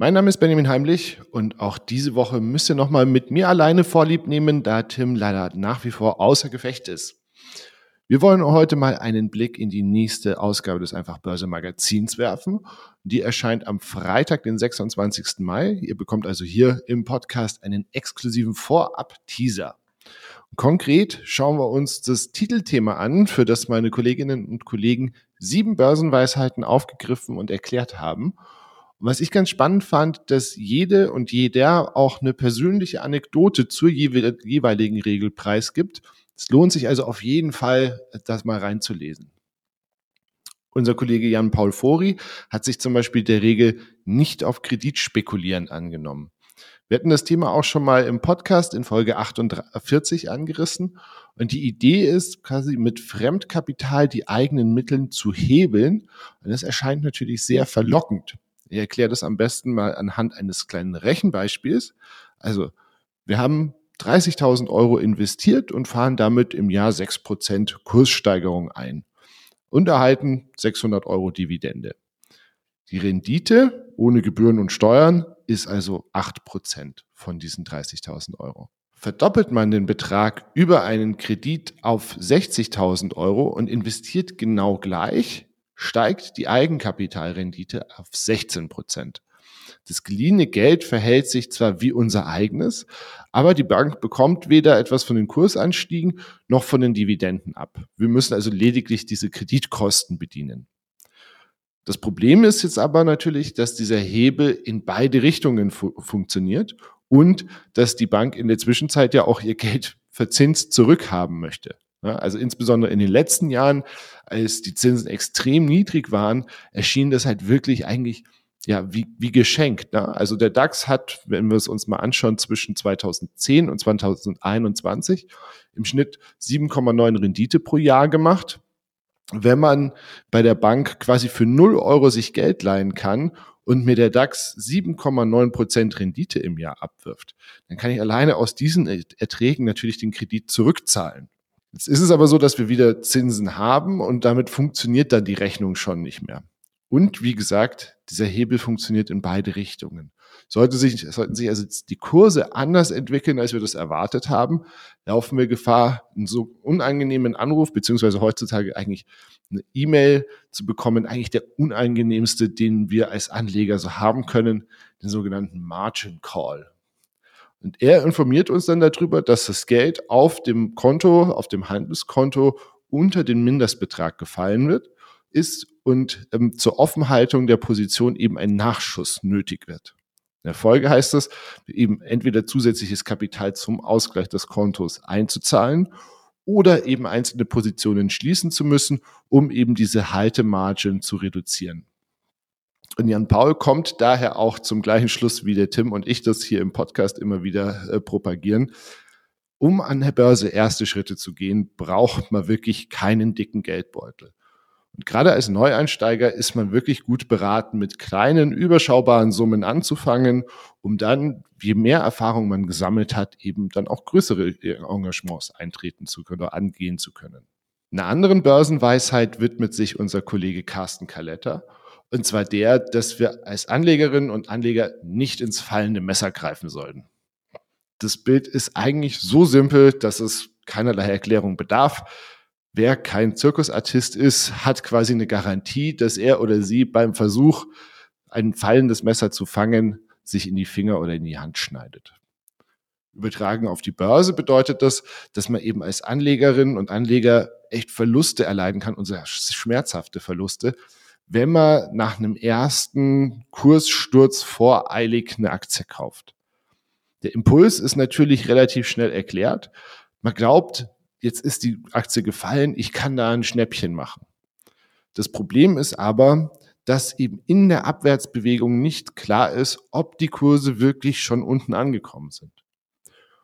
Mein Name ist Benjamin Heimlich und auch diese Woche müsst ihr nochmal mit mir alleine Vorlieb nehmen, da Tim leider nach wie vor außer Gefecht ist. Wir wollen heute mal einen Blick in die nächste Ausgabe des Einfach Börse Magazins werfen. Die erscheint am Freitag, den 26. Mai. Ihr bekommt also hier im Podcast einen exklusiven Vorab-Teaser. Konkret schauen wir uns das Titelthema an, für das meine Kolleginnen und Kollegen sieben Börsenweisheiten aufgegriffen und erklärt haben. Und was ich ganz spannend fand, dass jede und jeder auch eine persönliche Anekdote zur jeweiligen Regel preisgibt. Es lohnt sich also auf jeden Fall, das mal reinzulesen. Unser Kollege Jan-Paul Fori hat sich zum Beispiel der Regel nicht auf Kredit spekulieren angenommen. Wir hatten das Thema auch schon mal im Podcast in Folge 48 angerissen. Und die Idee ist, quasi mit Fremdkapital die eigenen Mittel zu hebeln. Und das erscheint natürlich sehr verlockend. Ich erkläre das am besten mal anhand eines kleinen Rechenbeispiels. Also, wir haben 30.000 Euro investiert und fahren damit im Jahr 6% Kurssteigerung ein und erhalten 600 Euro Dividende. Die Rendite ohne Gebühren und Steuern ist also 8% von diesen 30.000 Euro. Verdoppelt man den Betrag über einen Kredit auf 60.000 Euro und investiert genau gleich, steigt die Eigenkapitalrendite auf 16% Das geliehene Geld verhält sich zwar wie unser eigenes, aber die Bank bekommt weder etwas von den Kursanstiegen noch von den Dividenden ab. Wir müssen also lediglich diese Kreditkosten bedienen. Das Problem ist jetzt aber natürlich, dass dieser Hebel in beide Richtungen fu funktioniert und dass die Bank in der Zwischenzeit ja auch ihr Geld verzinst zurückhaben möchte. Also insbesondere in den letzten Jahren, als die Zinsen extrem niedrig waren, erschien das halt wirklich eigentlich ja, wie, wie geschenkt. Ne? Also der DAX hat, wenn wir es uns mal anschauen, zwischen 2010 und 2021 im Schnitt 7,9 Rendite pro Jahr gemacht wenn man bei der Bank quasi für 0 Euro sich Geld leihen kann und mir der DAX 7,9 Prozent Rendite im Jahr abwirft, dann kann ich alleine aus diesen Erträgen natürlich den Kredit zurückzahlen. Jetzt ist es aber so, dass wir wieder Zinsen haben und damit funktioniert dann die Rechnung schon nicht mehr. Und wie gesagt, dieser Hebel funktioniert in beide Richtungen. Sollte sich, sollten sich also die Kurse anders entwickeln, als wir das erwartet haben, laufen wir Gefahr, einen so unangenehmen Anruf, beziehungsweise heutzutage eigentlich eine E-Mail zu bekommen, eigentlich der unangenehmste, den wir als Anleger so haben können, den sogenannten Margin Call. Und er informiert uns dann darüber, dass das Geld auf dem Konto, auf dem Handelskonto unter den Mindestbetrag gefallen wird, ist und ähm, zur Offenhaltung der Position eben ein Nachschuss nötig wird. In der Folge heißt es, eben entweder zusätzliches Kapital zum Ausgleich des Kontos einzuzahlen oder eben einzelne Positionen schließen zu müssen, um eben diese Haltemargin zu reduzieren. Und Jan Paul kommt daher auch zum gleichen Schluss, wie der Tim und ich das hier im Podcast immer wieder äh, propagieren. Um an der Börse erste Schritte zu gehen, braucht man wirklich keinen dicken Geldbeutel. Und gerade als Neueinsteiger ist man wirklich gut beraten, mit kleinen, überschaubaren Summen anzufangen, um dann, je mehr Erfahrung man gesammelt hat, eben dann auch größere Engagements eintreten zu können oder angehen zu können. Einer anderen Börsenweisheit widmet sich unser Kollege Carsten Kaletter. Und zwar der, dass wir als Anlegerinnen und Anleger nicht ins fallende Messer greifen sollten. Das Bild ist eigentlich so simpel, dass es keinerlei Erklärung bedarf. Wer kein Zirkusartist ist, hat quasi eine Garantie, dass er oder sie beim Versuch, ein fallendes Messer zu fangen, sich in die Finger oder in die Hand schneidet. Übertragen auf die Börse bedeutet das, dass man eben als Anlegerin und Anleger echt Verluste erleiden kann, unsere schmerzhafte Verluste, wenn man nach einem ersten Kurssturz voreilig eine Aktie kauft. Der Impuls ist natürlich relativ schnell erklärt. Man glaubt, jetzt ist die Aktie gefallen, ich kann da ein Schnäppchen machen. Das Problem ist aber, dass eben in der Abwärtsbewegung nicht klar ist, ob die Kurse wirklich schon unten angekommen sind.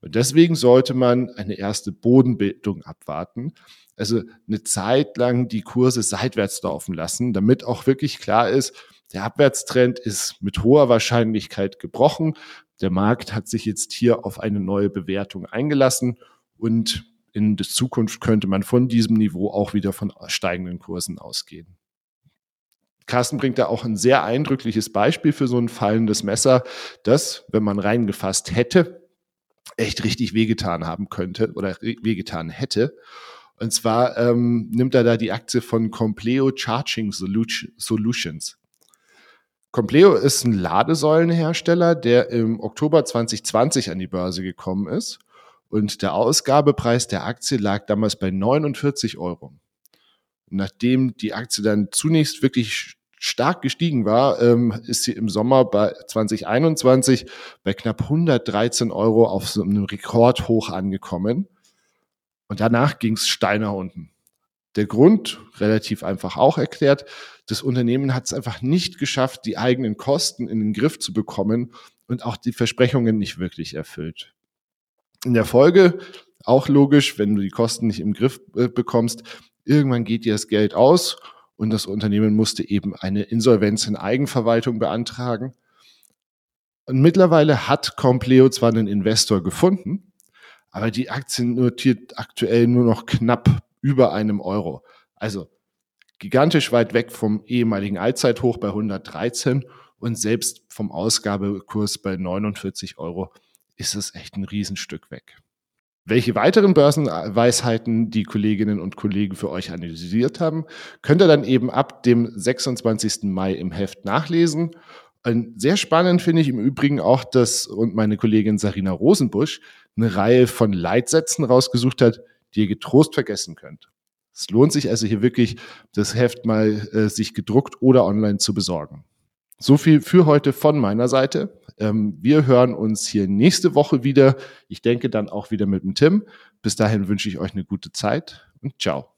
Und deswegen sollte man eine erste Bodenbildung abwarten. Also eine Zeit lang die Kurse seitwärts laufen lassen, damit auch wirklich klar ist, der Abwärtstrend ist mit hoher Wahrscheinlichkeit gebrochen. Der Markt hat sich jetzt hier auf eine neue Bewertung eingelassen und in der Zukunft könnte man von diesem Niveau auch wieder von steigenden Kursen ausgehen. Carsten bringt da auch ein sehr eindrückliches Beispiel für so ein fallendes Messer, das, wenn man reingefasst hätte, echt richtig wehgetan haben könnte oder wehgetan hätte. Und zwar ähm, nimmt er da die Aktie von Compleo Charging Solutions. Compleo ist ein Ladesäulenhersteller, der im Oktober 2020 an die Börse gekommen ist. Und der Ausgabepreis der Aktie lag damals bei 49 Euro. Nachdem die Aktie dann zunächst wirklich stark gestiegen war, ähm, ist sie im Sommer bei 2021 bei knapp 113 Euro auf so einem Rekordhoch angekommen. Und danach ging es steil unten. Der Grund, relativ einfach auch erklärt, das Unternehmen hat es einfach nicht geschafft, die eigenen Kosten in den Griff zu bekommen und auch die Versprechungen nicht wirklich erfüllt. In der Folge, auch logisch, wenn du die Kosten nicht im Griff äh, bekommst, irgendwann geht dir das Geld aus und das Unternehmen musste eben eine Insolvenz in Eigenverwaltung beantragen. Und mittlerweile hat Compleo zwar einen Investor gefunden, aber die Aktie notiert aktuell nur noch knapp über einem Euro. Also gigantisch weit weg vom ehemaligen Allzeithoch bei 113 und selbst vom Ausgabekurs bei 49 Euro ist es echt ein Riesenstück weg. Welche weiteren Börsenweisheiten die Kolleginnen und Kollegen für euch analysiert haben, könnt ihr dann eben ab dem 26. Mai im Heft nachlesen. Sehr spannend finde ich im Übrigen auch, dass und meine Kollegin Sarina Rosenbusch eine Reihe von Leitsätzen rausgesucht hat, die ihr getrost vergessen könnt. Es lohnt sich also hier wirklich, das Heft mal äh, sich gedruckt oder online zu besorgen. So viel für heute von meiner Seite. Ähm, wir hören uns hier nächste Woche wieder. Ich denke dann auch wieder mit dem Tim. Bis dahin wünsche ich euch eine gute Zeit und ciao.